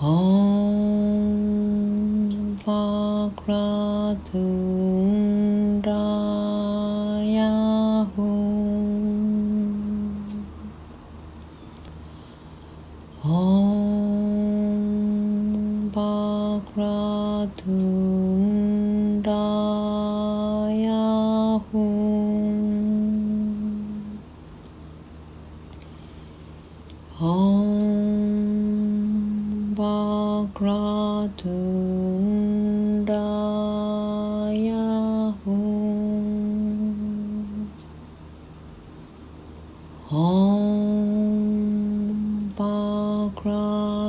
Vakratundaya Om Bhagratundaya Om Bhagratundaya